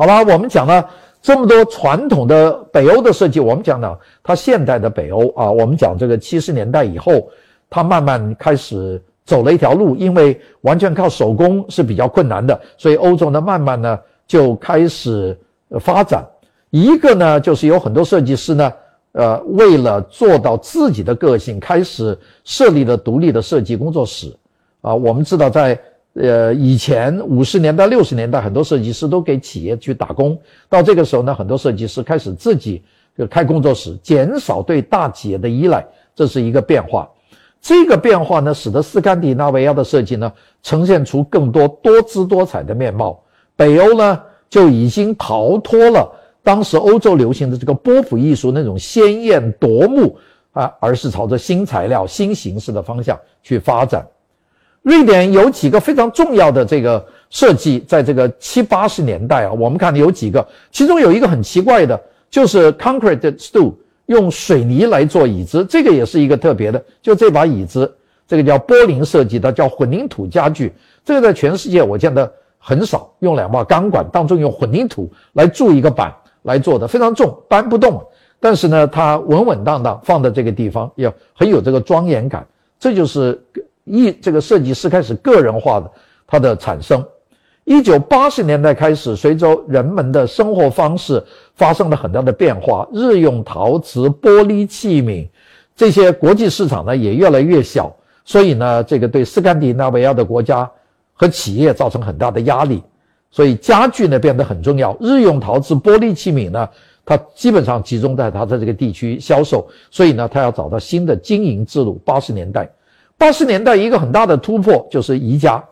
好吧，我们讲了这么多传统的北欧的设计，我们讲讲它现代的北欧啊，我们讲这个七十年代以后，它慢慢开始走了一条路，因为完全靠手工是比较困难的，所以欧洲呢慢慢呢就开始发展。一个呢就是有很多设计师呢，呃，为了做到自己的个性，开始设立了独立的设计工作室。啊，我们知道在。呃，以前五十年代、六十年代，很多设计师都给企业去打工。到这个时候呢，很多设计师开始自己就开工作室，减少对大企业的依赖，这是一个变化。这个变化呢，使得斯堪的纳维亚的设计呢，呈现出更多多姿多彩的面貌。北欧呢，就已经逃脱了当时欧洲流行的这个波普艺术那种鲜艳夺目啊，而是朝着新材料、新形式的方向去发展。瑞典有几个非常重要的这个设计，在这个七八十年代啊，我们看有几个，其中有一个很奇怪的，就是 concrete stool，用水泥来做椅子，这个也是一个特别的。就这把椅子，这个叫波林设计的，叫混凝土家具，这个在全世界我见的很少，用两把钢管当中用混凝土来铸一个板来做的，非常重，搬不动，但是呢，它稳稳当当放在这个地方，也很有这个庄严感，这就是。一这个设计师开始个人化的它的产生，一九八十年代开始，随着人们的生活方式发生了很大的变化，日用陶瓷、玻璃器皿这些国际市场呢也越来越小，所以呢，这个对斯堪的纳维亚的国家和企业造成很大的压力，所以家具呢变得很重要，日用陶瓷、玻璃器皿呢，它基本上集中在它的这个地区销售，所以呢，它要找到新的经营之路。八十年代。八十年代一个很大的突破就是宜家，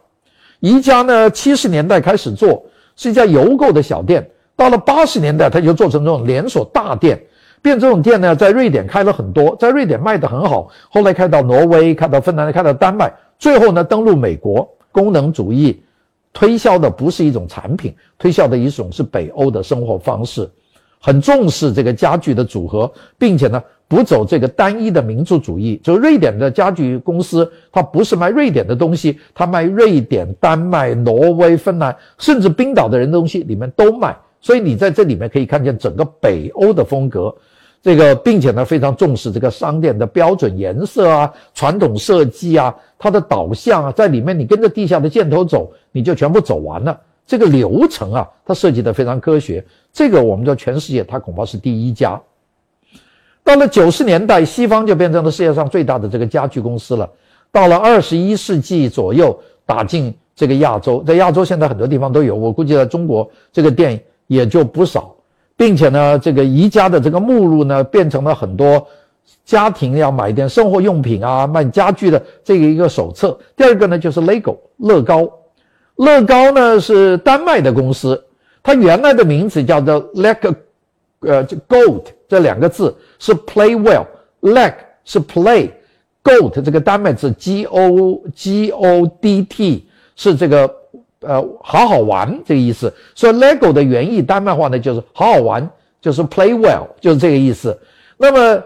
宜家呢七十年代开始做是一家邮购的小店，到了八十年代它就做成这种连锁大店，变这种店呢在瑞典开了很多，在瑞典卖得很好，后来开到挪威，开到芬兰，开到丹麦，最后呢登陆美国。功能主义推销的不是一种产品，推销的一种是北欧的生活方式，很重视这个家具的组合，并且呢。不走这个单一的民族主义，就瑞典的家具公司，它不是卖瑞典的东西，它卖瑞典、丹麦、挪威、芬兰，甚至冰岛的人东西里面都卖。所以你在这里面可以看见整个北欧的风格，这个并且呢非常重视这个商店的标准颜色啊、传统设计啊、它的导向啊，在里面你跟着地下的箭头走，你就全部走完了。这个流程啊，它设计的非常科学。这个我们叫全世界，它恐怕是第一家。到了九十年代，西方就变成了世界上最大的这个家具公司了。到了二十一世纪左右，打进这个亚洲，在亚洲现在很多地方都有，我估计在中国这个店也就不少，并且呢，这个宜家的这个目录呢，变成了很多家庭要买一点生活用品啊、卖家具的这个一个手册。第二个呢，就是 LEGO 乐高，乐高呢是丹麦的公司，它原来的名字叫做 LEGO。呃，就 goat 这两个字是 play well，leg 是 play，goat 这个丹麦字 g o g o d t 是这个呃好好玩这个意思，所以 lego 的原意丹麦话呢就是好好玩，就是 play well 就是这个意思。那么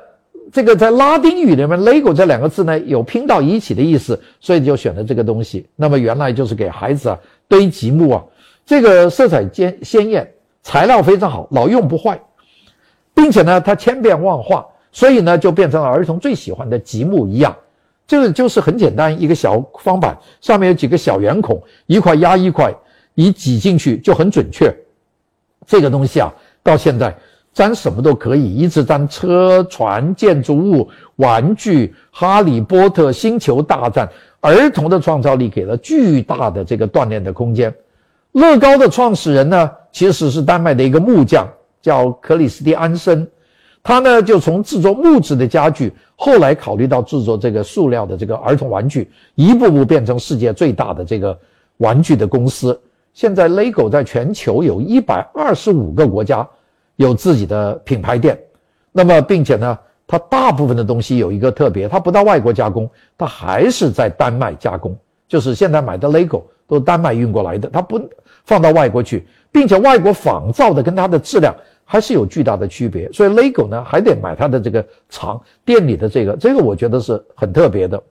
这个在拉丁语里面，lego 这两个字呢有拼到一起的意思，所以就选了这个东西。那么原来就是给孩子啊堆积木啊，这个色彩鲜鲜艳，材料非常好，老用不坏。并且呢，它千变万化，所以呢，就变成了儿童最喜欢的积木一样。这个就是很简单，一个小方板，上面有几个小圆孔，一块压一块，你挤进去就很准确。这个东西啊，到现在粘什么都可以，一直粘车、船、建筑物、玩具、哈利波特、星球大战。儿童的创造力给了巨大的这个锻炼的空间。乐高的创始人呢，其实是丹麦的一个木匠。叫克里斯蒂安森，他呢就从制作木质的家具，后来考虑到制作这个塑料的这个儿童玩具，一步步变成世界最大的这个玩具的公司。现在，LEGO 在全球有一百二十五个国家有自己的品牌店。那么，并且呢，它大部分的东西有一个特别，它不到外国加工，它还是在丹麦加工。就是现在买的 LEGO 都丹麦运过来的，它不放到外国去，并且外国仿造的跟它的质量。还是有巨大的区别，所以 LEGO 呢还得买它的这个厂店里的这个，这个我觉得是很特别的。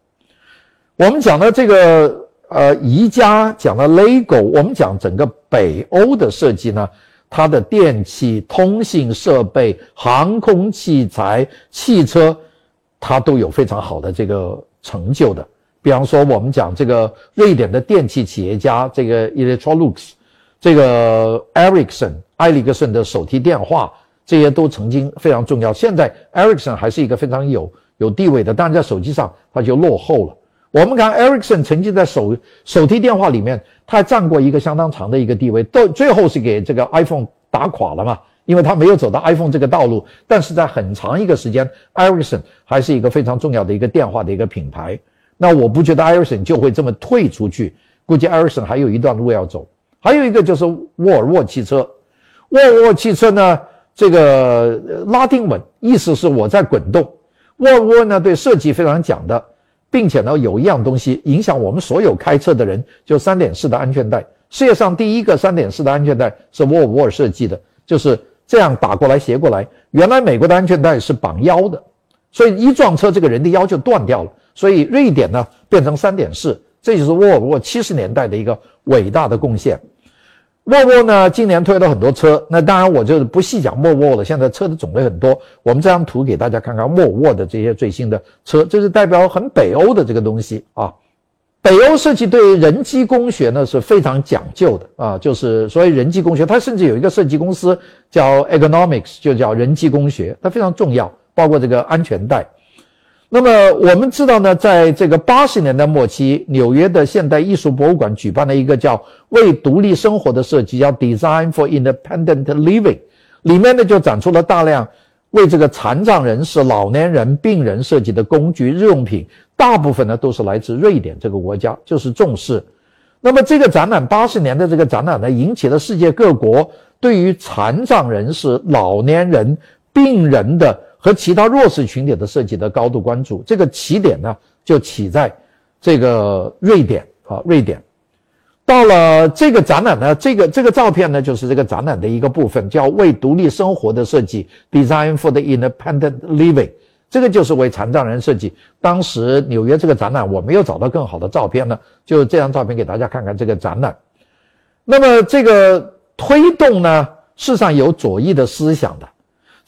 我们讲的这个呃宜家，讲了 LEGO，我们讲整个北欧的设计呢，它的电器、通信设备、航空器材、汽车，它都有非常好的这个成就的。比方说，我们讲这个瑞典的电器企业家，这个 Electrolux，这个 Ericsson 埃里克森的手提电话，这些都曾经非常重要。现在 Ericsson 还是一个非常有有地位的，但是在手机上它就落后了。我们看 Ericsson 曾经在手手提电话里面，它占过一个相当长的一个地位，到最后是给这个 iPhone 打垮了嘛，因为它没有走到 iPhone 这个道路。但是在很长一个时间，Ericsson 还是一个非常重要的一个电话的一个品牌。那我不觉得艾尔森就会这么退出去，估计艾尔森还有一段路要走。还有一个就是沃尔沃汽车，沃尔沃汽车呢，这个拉丁文意思是我在滚动。沃尔沃呢对设计非常讲的，并且呢有一样东西影响我们所有开车的人，就三点式的安全带。世界上第一个三点式的安全带是沃尔沃设计的，就是这样打过来斜过来。原来美国的安全带是绑腰的，所以一撞车这个人的腰就断掉了。所以瑞典呢变成三点式，这就是沃尔沃七十年代的一个伟大的贡献。沃尔沃呢今年推了很多车，那当然我就是不细讲沃尔沃了。现在车的种类很多，我们这张图给大家看看沃尔沃的这些最新的车，这是代表很北欧的这个东西啊。北欧设计对人机工学呢是非常讲究的啊，就是所以人机工学，它甚至有一个设计公司叫 Economics，就叫人机工学，它非常重要，包括这个安全带。那么我们知道呢，在这个八十年代末期，纽约的现代艺术博物馆举办了一个叫“为独立生活”的设计，叫 “Design for Independent Living”，里面呢就展出了大量为这个残障人士、老年人、病人设计的工具、日用品，大部分呢都是来自瑞典这个国家，就是重视。那么这个展览八十年的这个展览呢，引起了世界各国对于残障人士、老年人、病人的。和其他弱势群体的设计的高度关注，这个起点呢就起在这个瑞典啊，瑞典。到了这个展览呢，这个这个照片呢就是这个展览的一个部分，叫为独立生活的设计 （Design for the Independent Living）。这个就是为残障人设计。当时纽约这个展览，我没有找到更好的照片呢，就这张照片给大家看看这个展览。那么这个推动呢，事实上有左翼的思想的。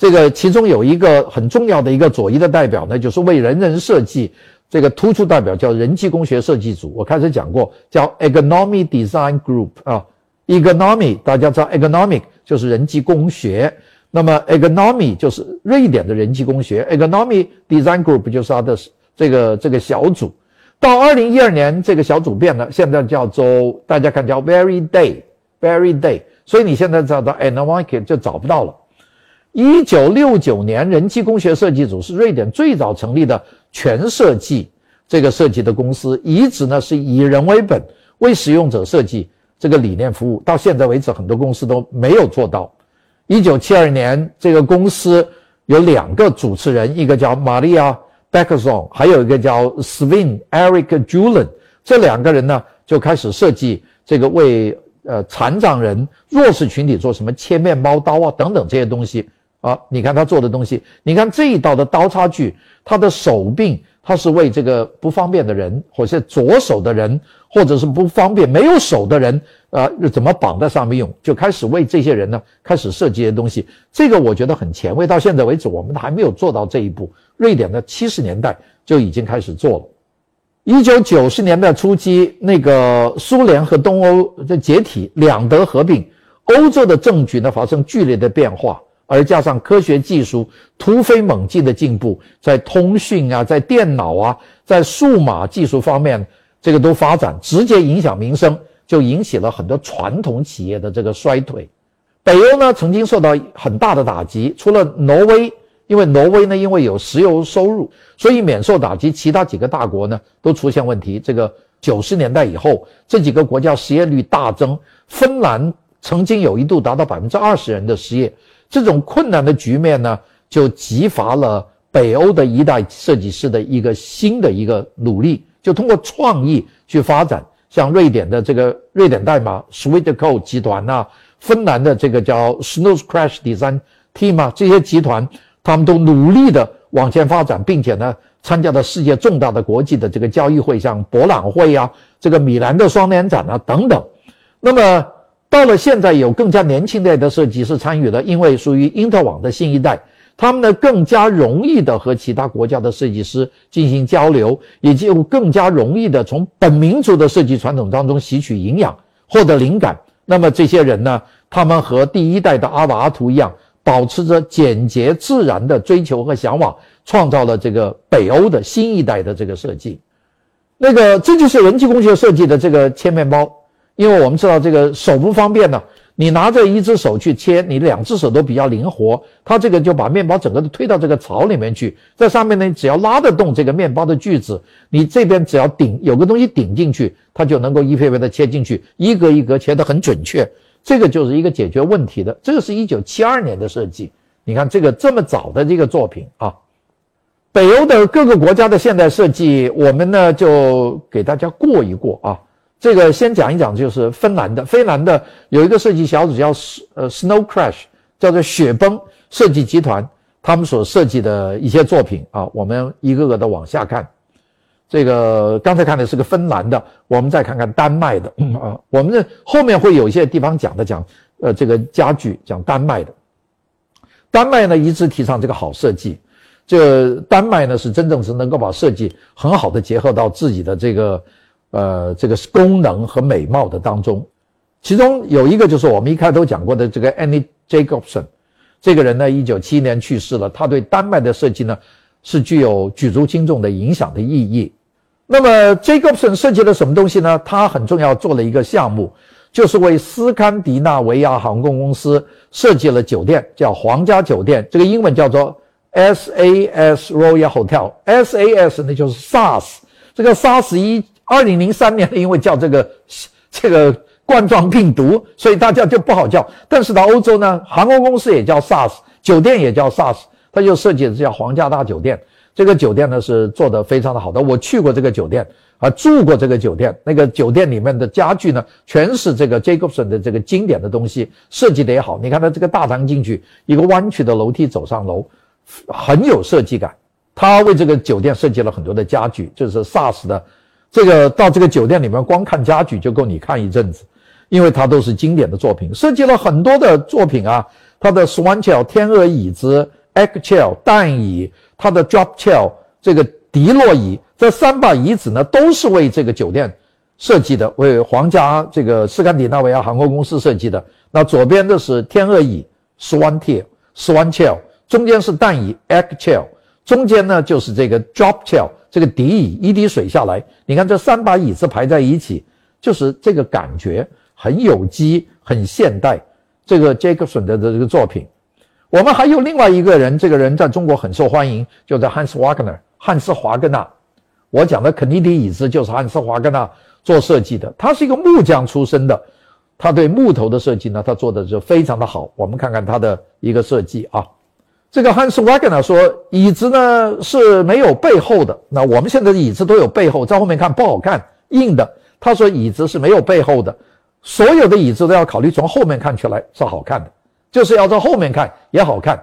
这个其中有一个很重要的一个左翼的代表呢，就是为人人设计这个突出代表叫人机工学设计组。我开始讲过，叫 Economy Design Group 啊，Economy 大家知道 Economic 就是人机工学，那么 Economy 就是瑞典的人机工学，Economy Design Group 就是它的这个这个小组。到二零一二年，这个小组变了，现在叫做大家看叫 Very Day，Very Day，所以你现在找到 Ergonomic 就找不到了。一九六九年，人机工学设计组是瑞典最早成立的全设计这个设计的公司，一直呢是以人为本，为使用者设计这个理念服务。到现在为止，很多公司都没有做到。一九七二年，这个公司有两个主持人，一个叫 Maria b e c k e r s o n 还有一个叫 Sven Eric Julen，这两个人呢就开始设计这个为呃残障人、弱势群体做什么切面包刀啊等等这些东西。啊，你看他做的东西，你看这一道的刀叉锯，他的手柄，他是为这个不方便的人，或者左手的人，或者是不方便没有手的人，呃，怎么绑在上面用，就开始为这些人呢，开始设计一些东西。这个我觉得很前卫，到现在为止，我们还没有做到这一步。瑞典的七十年代就已经开始做了。一九九十年代初期，那个苏联和东欧的解体，两德合并，欧洲的政局呢发生剧烈的变化。而加上科学技术突飞猛进的进步，在通讯啊，在电脑啊，在数码技术方面，这个都发展，直接影响民生，就引起了很多传统企业的这个衰退。北欧呢，曾经受到很大的打击，除了挪威，因为挪威呢，因为有石油收入，所以免受打击。其他几个大国呢，都出现问题。这个九十年代以后，这几个国家失业率大增，芬兰曾经有一度达到百分之二十人的失业。这种困难的局面呢，就激发了北欧的一代设计师的一个新的一个努力，就通过创意去发展。像瑞典的这个瑞典代码 Sweetco 集团呐，芬兰的这个叫 Snow Crash Design Team 啊，这些集团他们都努力的往前发展，并且呢，参加了世界重大的国际的这个交易会，像博览会啊，这个米兰的双年展啊等等。那么。到了现在，有更加年轻代的设计师参与了，因为属于英特网的新一代，他们呢更加容易的和其他国家的设计师进行交流，也就更加容易的从本民族的设计传统当中吸取营养，获得灵感。那么这些人呢，他们和第一代的阿瓦阿图一样，保持着简洁自然的追求和向往，创造了这个北欧的新一代的这个设计。那个这就是人机工学设计的这个切面包。因为我们知道这个手不方便呢，你拿着一只手去切，你两只手都比较灵活，它这个就把面包整个都推到这个槽里面去，在上面呢，只要拉得动这个面包的锯子，你这边只要顶有个东西顶进去，它就能够一片片的切进去，一格一格切得很准确，这个就是一个解决问题的。这个是一九七二年的设计，你看这个这么早的这个作品啊，北欧的各个国家的现代设计，我们呢就给大家过一过啊。这个先讲一讲，就是芬兰的，芬兰的有一个设计小组叫呃 Snow Crash，叫做雪崩设计集团，他们所设计的一些作品啊，我们一个个的往下看。这个刚才看的是个芬兰的，我们再看看丹麦的啊，我们的后面会有一些地方讲的讲，呃，这个家具讲丹麦的，丹麦呢一直提倡这个好设计，这丹麦呢是真正是能够把设计很好的结合到自己的这个。呃，这个功能和美貌的当中，其中有一个就是我们一开头讲过的这个 Annie Jacobson，这个人呢，一九七一年去世了。他对丹麦的设计呢，是具有举足轻重的影响的意义。那么 Jacobson 设计了什么东西呢？他很重要做了一个项目，就是为斯堪的纳维亚航空公司设计了酒店，叫皇家酒店，这个英文叫做 SAS Royal Hotel，SAS 呢就是 SARS，这个 SARS 一。二零零三年，因为叫这个 这个冠状病毒，所以大家就不好叫。但是到欧洲呢，航空公司也叫 SARS，酒店也叫 SARS，他就设计的叫皇家大酒店。这个酒店呢是做的非常的好的，我去过这个酒店啊，住过这个酒店。那个酒店里面的家具呢，全是这个 Jacobson 的这个经典的东西，设计的也好。你看它这个大堂进去，一个弯曲的楼梯走上楼，很有设计感。他为这个酒店设计了很多的家具，就是 SARS 的。这个到这个酒店里面，光看家具就够你看一阵子，因为它都是经典的作品，设计了很多的作品啊。它的 Swan Chair 天鹅椅子、Egg Chair 蛋椅，它的 Drop Chair 这个迪洛椅，这三把椅子呢都是为这个酒店设计的，为皇家这个斯堪的纳维亚航空公司设计的。那左边的是天鹅椅 Swan Chair Swan Chair，中间是蛋椅 Egg Chair，中间呢就是这个 Drop Chair。这个底椅一滴水下来，你看这三把椅子排在一起，就是这个感觉很有机、很现代。这个杰克逊的的这个作品，我们还有另外一个人，这个人在中国很受欢迎，就在汉斯·瓦格纳。汉斯·华格纳，我讲的肯尼迪椅子就是汉斯·华格纳做设计的。他是一个木匠出身的，他对木头的设计呢，他做的就非常的好。我们看看他的一个设计啊。这个汉斯·瓦格纳说，椅子呢是没有背后的。那我们现在的椅子都有背后，在后面看不好看，硬的。他说椅子是没有背后的，所有的椅子都要考虑从后面看出来是好看的，就是要从后面看也好看。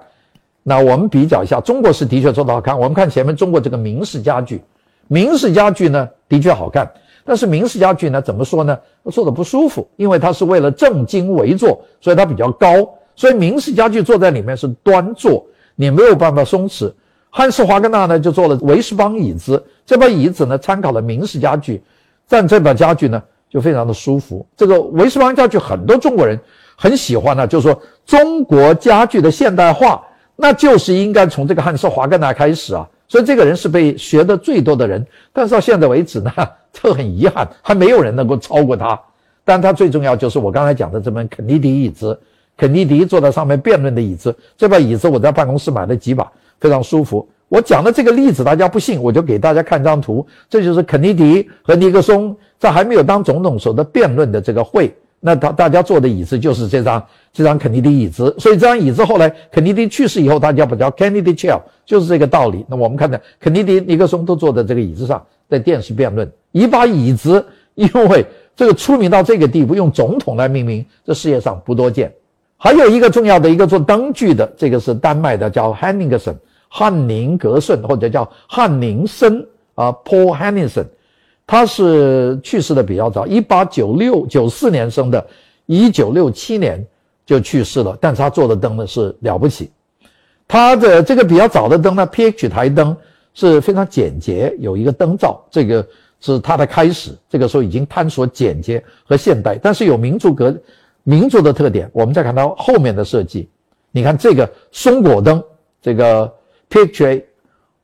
那我们比较一下，中国是的确做的好看。我们看前面中国这个明式家具，明式家具呢的确好看，但是明式家具呢怎么说呢？坐的不舒服，因为它是为了正襟危坐，所以它比较高，所以明式家具坐在里面是端坐。你没有办法松弛。汉斯·华格纳呢，就做了维斯邦椅子。这把椅子呢，参考了明式家具，但这把家具呢，就非常的舒服。这个维斯邦家具，很多中国人很喜欢呢。就是说，中国家具的现代化，那就是应该从这个汉斯·华格纳开始啊。所以这个人是被学的最多的人。但是到现在为止呢，这很遗憾，还没有人能够超过他。但他最重要就是我刚才讲的这门肯尼迪椅子。肯尼迪坐在上面辩论的椅子，这把椅子我在办公室买了几把，非常舒服。我讲的这个例子大家不信，我就给大家看张图，这就是肯尼迪和尼克松在还没有当总统时候的辩论的这个会。那他大家坐的椅子就是这张这张肯尼迪椅子，所以这张椅子后来肯尼迪去世以后，大家把叫 Kennedy Chair，就是这个道理。那我们看到肯尼迪、尼克松都坐在这个椅子上，在电视辩论。一把椅子，因为这个出名到这个地步，用总统来命名，这世界上不多见。还有一个重要的一个做灯具的，这个是丹麦的，叫 Hanssen 汉宁格顺，或者叫汉宁森啊，Paul Hanningson，他是去世的比较早，一八九六九四年生的一九六七年就去世了，但是他做的灯呢是了不起。他的这个比较早的灯呢，PH 台灯是非常简洁，有一个灯罩，这个是它的开始。这个时候已经探索简洁和现代，但是有民族格、民族的特点。我们再看到后面的设计，你看这个松果灯，这个 PH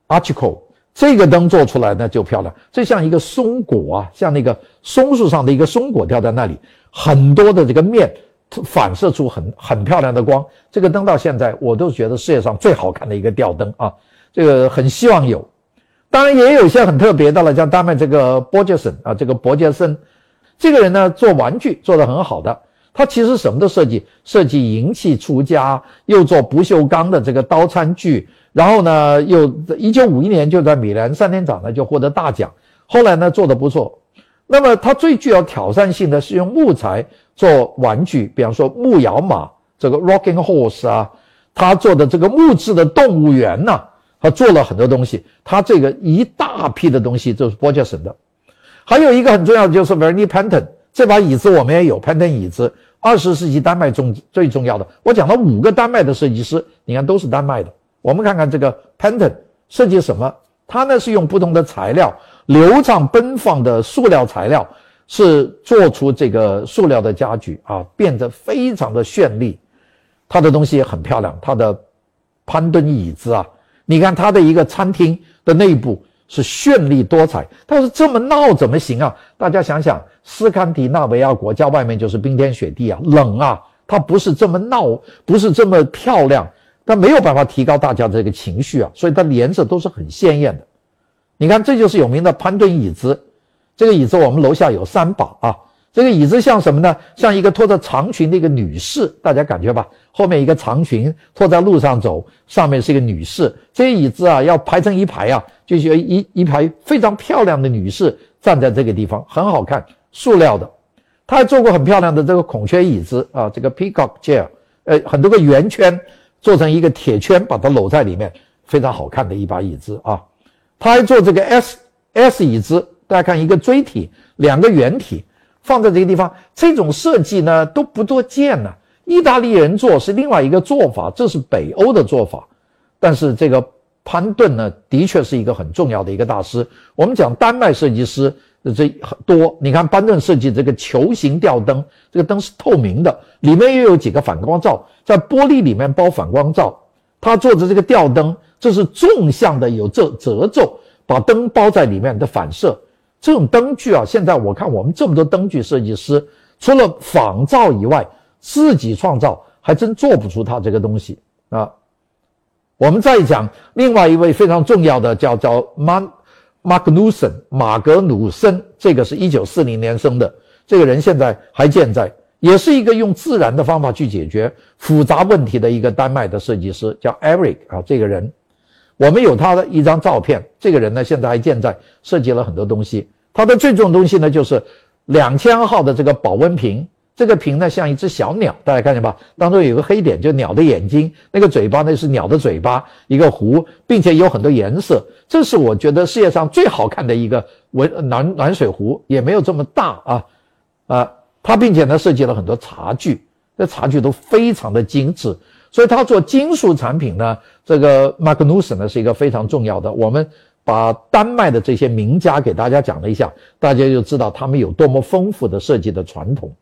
Archical 这个灯做出来呢就漂亮，这像一个松果啊，像那个松树上的一个松果掉在那里，很多的这个面。反射出很很漂亮的光，这个灯到现在我都觉得世界上最好看的一个吊灯啊，这个很希望有。当然也有一些很特别的了，像丹麦这个伯杰森啊，这个伯杰森这个人呢做玩具做得很好的，他其实什么都设计，设计银器出家，又做不锈钢的这个刀餐具，然后呢又一九五一年就在米兰三天展呢就获得大奖，后来呢做得不错。那么他最具有挑战性的是用木材。做玩具，比方说木摇马，这个 rocking horse 啊，他做的这个木质的动物园呐，他做了很多东西。他这个一大批的东西就是波杰森的。还有一个很重要的就是 Verny Panton 这把椅子，我们也有 Panton 椅子，二十世纪丹麦重最重要的。我讲了五个丹麦的设计师，你看都是丹麦的。我们看看这个 Panton 设计什么？他呢是用不同的材料，流畅奔放的塑料材料。是做出这个塑料的家具啊，变得非常的绚丽，它的东西也很漂亮。它的潘顿椅子啊，你看它的一个餐厅的内部是绚丽多彩。但是这么闹怎么行啊？大家想想，斯堪的纳维亚国家外面就是冰天雪地啊，冷啊，它不是这么闹，不是这么漂亮，它没有办法提高大家的这个情绪啊，所以它的颜色都是很鲜艳的。你看，这就是有名的潘顿椅子。这个椅子我们楼下有三把啊，这个椅子像什么呢？像一个拖着长裙的一个女士，大家感觉吧？后面一个长裙拖在路上走，上面是一个女士。这些椅子啊，要排成一排啊，就是一一排非常漂亮的女士站在这个地方，很好看，塑料的。他还做过很漂亮的这个孔雀椅子啊，这个 peacock chair，呃，很多个圆圈做成一个铁圈，把它搂在里面，非常好看的一把椅子啊。他还做这个 S S 椅子。大家看，一个锥体，两个圆体放在这个地方，这种设计呢都不多见呢。意大利人做是另外一个做法，这是北欧的做法。但是这个潘顿呢，的确是一个很重要的一个大师。我们讲丹麦设计师这很多，你看潘顿设计这个球形吊灯，这个灯是透明的，里面又有几个反光罩，在玻璃里面包反光罩。他做的这个吊灯，这是纵向的，有这褶皱，把灯包在里面的反射。这种灯具啊，现在我看我们这么多灯具设计师，除了仿造以外，自己创造还真做不出他这个东西啊。我们再讲另外一位非常重要的，叫叫马马格努森马格努森，这个是一九四零年生的，这个人现在还健在，也是一个用自然的方法去解决复杂问题的一个丹麦的设计师，叫 Eric 啊，这个人。我们有他的一张照片，这个人呢现在还健在，设计了很多东西。它的最重东西呢就是两千号的这个保温瓶，这个瓶呢像一只小鸟，大家看见吧？当中有个黑点，就鸟的眼睛，那个嘴巴呢是鸟的嘴巴，一个壶，并且有很多颜色。这是我觉得世界上最好看的一个温暖暖水壶，也没有这么大啊啊！它并且呢设计了很多茶具，这茶具都非常的精致。所以它做金属产品呢，这个 Magnus 呢是一个非常重要的。我们把丹麦的这些名家给大家讲了一下，大家就知道他们有多么丰富的设计的传统。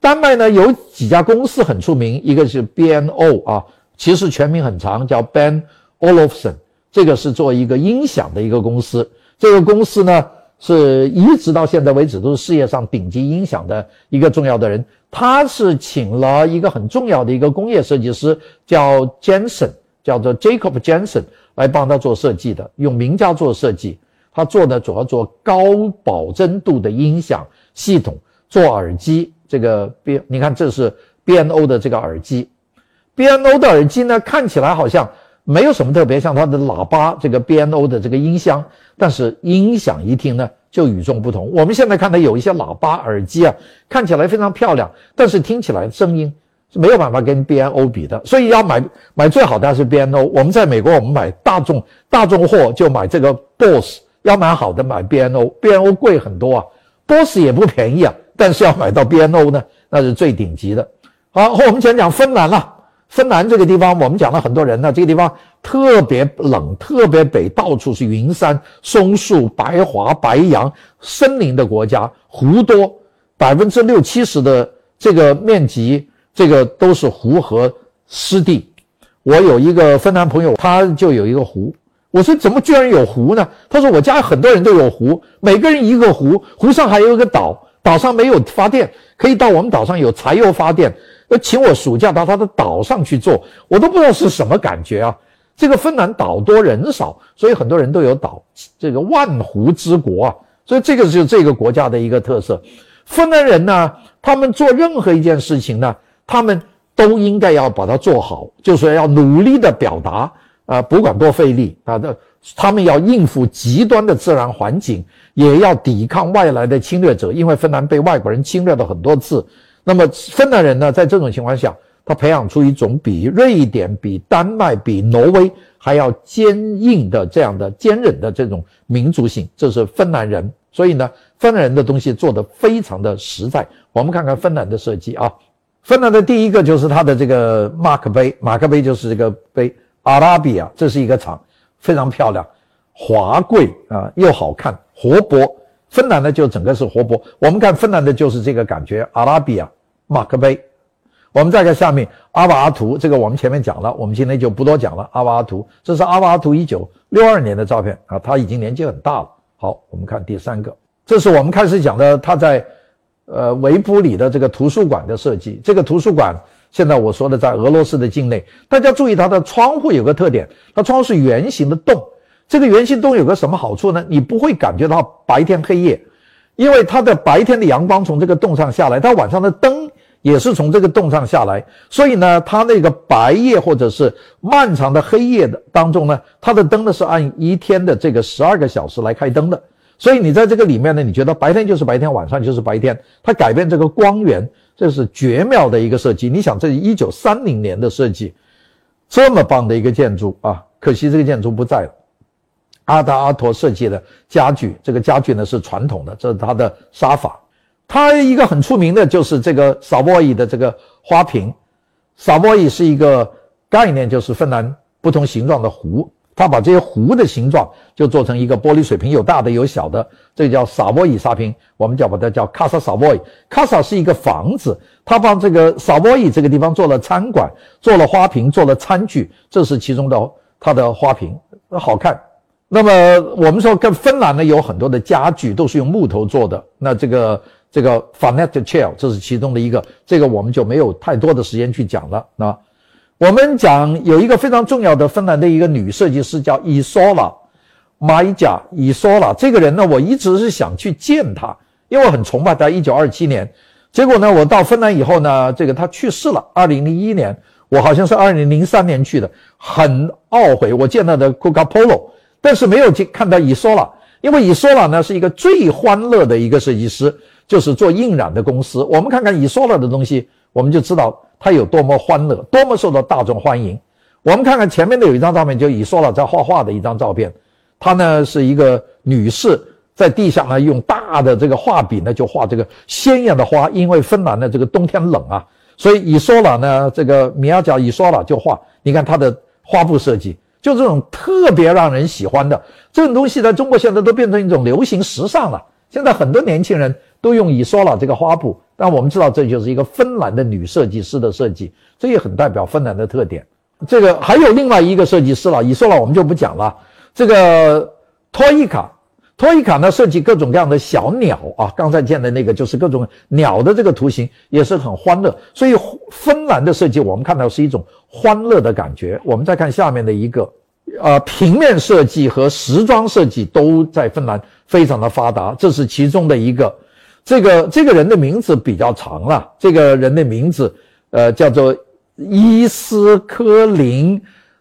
丹麦呢有几家公司很出名，一个是 BNO 啊，其实全名很长，叫 Ben Olofsen，这个是做一个音响的一个公司。这个公司呢。是一直到现在为止都是世界上顶级音响的一个重要的人。他是请了一个很重要的一个工业设计师，叫 Jensen，叫做 Jacob Jensen 来帮他做设计的，用名家做设计。他做的主要做高保真度的音响系统，做耳机。这个 B，你看这是 BNO 的这个耳机。BNO 的耳机呢，看起来好像。没有什么特别，像它的喇叭，这个 BNO 的这个音箱，但是音响一听呢就与众不同。我们现在看到有一些喇叭耳机啊，看起来非常漂亮，但是听起来声音是没有办法跟 B N O 比的。所以要买买最好的还是 B N O。我们在美国，我们买大众大众货就买这个 BOSS，要买好的买 B N O，B N O 贵很多啊，BOSS 也不便宜啊，但是要买到 B N O 呢，那是最顶级的。好，我们讲讲芬兰了。芬兰这个地方，我们讲了很多人呢。这个地方特别冷，特别北，到处是云山、松树、白桦、白杨、森林的国家，湖多，百分之六七十的这个面积，这个都是湖和湿地。我有一个芬兰朋友，他就有一个湖。我说怎么居然有湖呢？他说我家很多人都有湖，每个人一个湖，湖上还有一个岛，岛上没有发电，可以到我们岛上有柴油发电。要请我暑假到他的岛上去做，我都不知道是什么感觉啊！这个芬兰岛多人少，所以很多人都有岛，这个万湖之国啊，所以这个是这个国家的一个特色。芬兰人呢，他们做任何一件事情呢，他们都应该要把它做好，就是要努力的表达啊，不管多费力啊的，他们要应付极端的自然环境，也要抵抗外来的侵略者，因为芬兰被外国人侵略了很多次。那么芬兰人呢，在这种情况下，他培养出一种比瑞典、比丹麦、比挪威还要坚硬的这样的坚韧的这种民族性，这是芬兰人。所以呢，芬兰人的东西做得非常的实在。我们看看芬兰的设计啊，芬兰的第一个就是它的这个马克杯，马克杯就是这个杯，阿拉比亚，这是一个厂，非常漂亮，华贵啊，又好看，活泼。芬兰呢，就整个是活泼。我们看芬兰的就是这个感觉，阿拉比亚马克杯。我们再看下面阿瓦阿图，这个我们前面讲了，我们今天就不多讲了。阿瓦阿图，这是阿瓦阿图一九六二年的照片啊，他已经年纪很大了。好，我们看第三个，这是我们开始讲的他在呃维普里的这个图书馆的设计。这个图书馆现在我说的在俄罗斯的境内，大家注意它的窗户有个特点，它窗户是圆形的洞。这个圆形洞有个什么好处呢？你不会感觉到白天黑夜，因为它的白天的阳光从这个洞上下来，它晚上的灯也是从这个洞上下来，所以呢，它那个白夜或者是漫长的黑夜的当中呢，它的灯呢是按一天的这个十二个小时来开灯的，所以你在这个里面呢，你觉得白天就是白天，晚上就是白天，它改变这个光源，这是绝妙的一个设计。你想，这是一九三零年的设计，这么棒的一个建筑啊，可惜这个建筑不在了。阿达阿托设计的家具，这个家具呢是传统的，这是他的沙发。他一个很出名的就是这个萨波伊的这个花瓶。萨波伊是一个概念，就是芬兰不同形状的壶。他把这些壶的形状就做成一个玻璃水瓶，有大的有小的，这叫萨波伊沙瓶。我们叫把它叫卡萨萨波伊。卡萨是一个房子，他把这个萨波伊这个地方做了餐馆，做了花瓶，做了餐具，这是其中的它的花瓶，好看。那么我们说，跟芬兰呢有很多的家具都是用木头做的。那这个这个 Fanet Chair 这是其中的一个，这个我们就没有太多的时间去讲了。那我们讲有一个非常重要的芬兰的一个女设计师叫伊索拉马伊贾伊索拉。这个人呢，我一直是想去见她，因为我很崇拜她。一九二七年，结果呢，我到芬兰以后呢，这个她去世了。二零零一年，我好像是二零零三年去的，很懊悔。我见到的 Coca Polo。但是没有去看到伊索拉，因为伊索拉呢是一个最欢乐的一个设计师，就是做印染的公司。我们看看伊索拉的东西，我们就知道他有多么欢乐，多么受到大众欢迎。我们看看前面的有一张照片，就以索拉在画画的一张照片。她呢是一个女士，在地下呢用大的这个画笔呢就画这个鲜艳的花，因为芬兰的这个冬天冷啊，所以以索拉呢这个米亚贾以索拉就画，你看他的花布设计。就这种特别让人喜欢的这种东西，在中国现在都变成一种流行时尚了。现在很多年轻人都用以索拉这个花布，但我们知道这就是一个芬兰的女设计师的设计，这也很代表芬兰的特点。这个还有另外一个设计师了，以说了我们就不讲了。这个托伊卡。托伊卡呢设计各种各样的小鸟啊，刚才见的那个就是各种鸟的这个图形，也是很欢乐。所以芬兰的设计，我们看到是一种欢乐的感觉。我们再看下面的一个，呃，平面设计和时装设计都在芬兰非常的发达，这是其中的一个。这个这个人的名字比较长了，这个人的名字，呃，叫做伊斯科林。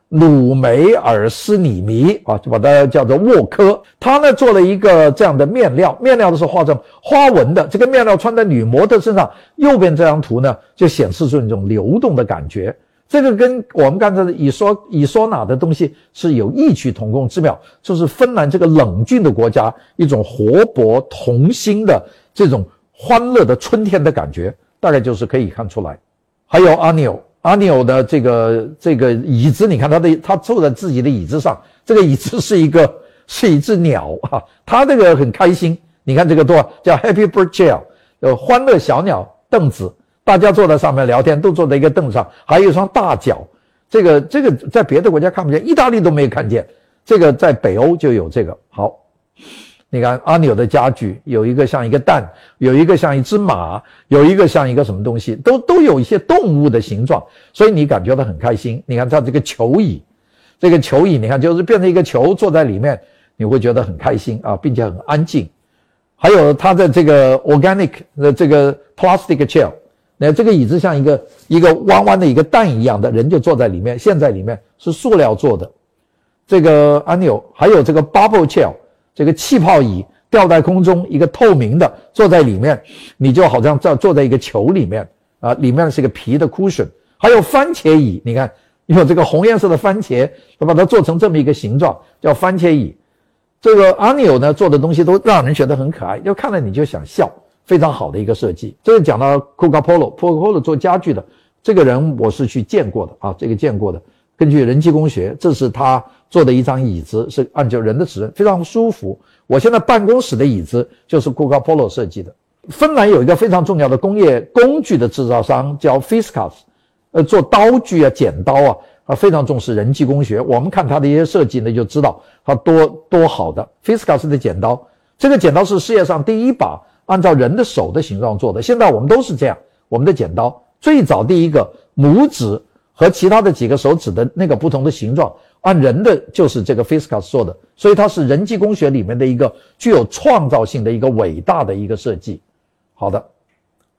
鲁梅尔斯里尼啊，就把它叫做沃科。他呢做了一个这样的面料，面料的是画成花纹的。这个面料穿在女模特身上，右边这张图呢就显示出一种流动的感觉。这个跟我们刚才的以说以索纳的东西是有异曲同工之妙，就是芬兰这个冷峻的国家一种活泼童心的这种欢乐的春天的感觉。大概就是可以看出来。还有阿纽，阿纽的这个这个椅子，你看他的他坐在自己的椅子上，这个椅子是一个是一只鸟啊，他这个很开心。你看这个多叫 Happy Bird Chair，呃，欢乐小鸟凳子，大家坐在上面聊天，都坐在一个凳上，还有一双大脚。这个这个在别的国家看不见，意大利都没有看见。这个在北欧就有这个。好，你看阿纽的家具，有一个像一个蛋，有一个像一只马，有一个像一个什么东西，都都有一些动物的形状，所以你感觉到很开心。你看它这个球椅，这个球椅，你看就是变成一个球坐在里面，你会觉得很开心啊，并且很安静。还有它的这个 organic 的这个 plastic chair。那这个椅子像一个一个弯弯的一个蛋一样的人就坐在里面，陷在里面是塑料做的。这个按钮还有这个 bubble chair，这个气泡椅吊在空中，一个透明的坐在里面，你就好像在坐在一个球里面啊，里面是个皮的 cushion。还有番茄椅，你看有这个红颜色的番茄，它把它做成这么一个形状，叫番茄椅。这个按钮呢做的东西都让人觉得很可爱，就看了你就想笑。非常好的一个设计。这个讲到 Coca Polo，Coca Polo 做家具的这个人，我是去见过的啊，这个见过的。根据人机工学，这是他做的一张椅子，是按照人的尺寸，非常舒服。我现在办公室的椅子就是 Coca Polo 设计的。芬兰有一个非常重要的工业工具的制造商叫 Fiskars，呃，做刀具啊、剪刀啊，啊非常重视人机工学。我们看他的一些设计呢，就知道他多多好的。Fiskars 的剪刀，这个剪刀是世界上第一把。按照人的手的形状做的，现在我们都是这样。我们的剪刀最早第一个拇指和其他的几个手指的那个不同的形状，按人的就是这个 Fiskars 做的，所以它是人机工学里面的一个具有创造性的一个伟大的一个设计。好的，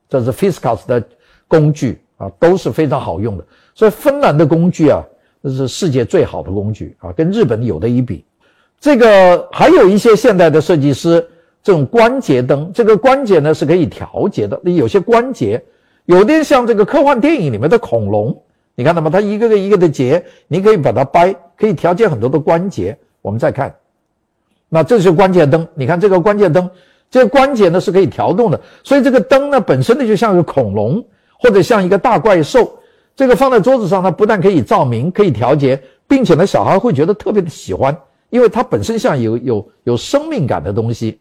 这是 Fiskars 的工具啊，都是非常好用的。所以芬兰的工具啊，这是世界最好的工具啊，跟日本有的一比。这个还有一些现代的设计师。这种关节灯，这个关节呢是可以调节的。有些关节有点像这个科幻电影里面的恐龙，你看到吗？它一个个一个的节，你可以把它掰，可以调节很多的关节。我们再看，那这是关节灯。你看这个关节灯，这个关节呢是可以调动的。所以这个灯呢本身呢就像个恐龙，或者像一个大怪兽。这个放在桌子上，它不但可以照明，可以调节，并且呢小孩会觉得特别的喜欢，因为它本身像有有有生命感的东西。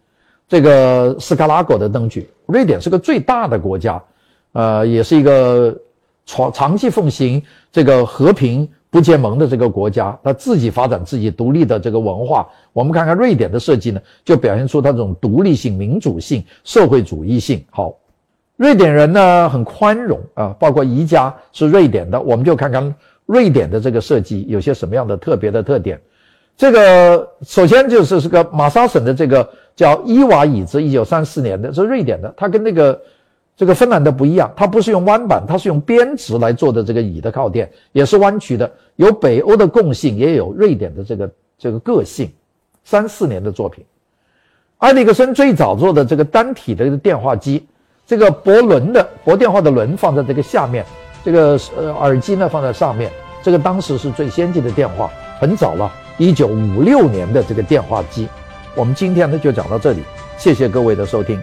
这个斯卡拉果的灯具，瑞典是个最大的国家，呃，也是一个长长期奉行这个和平不结盟的这个国家，它自己发展自己独立的这个文化。我们看看瑞典的设计呢，就表现出它这种独立性、民主性、社会主义性。好，瑞典人呢很宽容啊，包括宜家是瑞典的，我们就看看瑞典的这个设计有些什么样的特别的特点。这个首先就是这个马萨省的这个。叫伊瓦椅子，一九三四年的，是瑞典的。它跟那个这个芬兰的不一样，它不是用弯板，它是用编织来做的。这个椅的靠垫也是弯曲的，有北欧的共性，也有瑞典的这个这个个性。三四年的作品，埃里克森最早做的这个单体的电话机，这个拨轮的拨电话的轮放在这个下面，这个呃耳机呢放在上面。这个当时是最先进的电话，很早了，一九五六年的这个电话机。我们今天呢就讲到这里，谢谢各位的收听。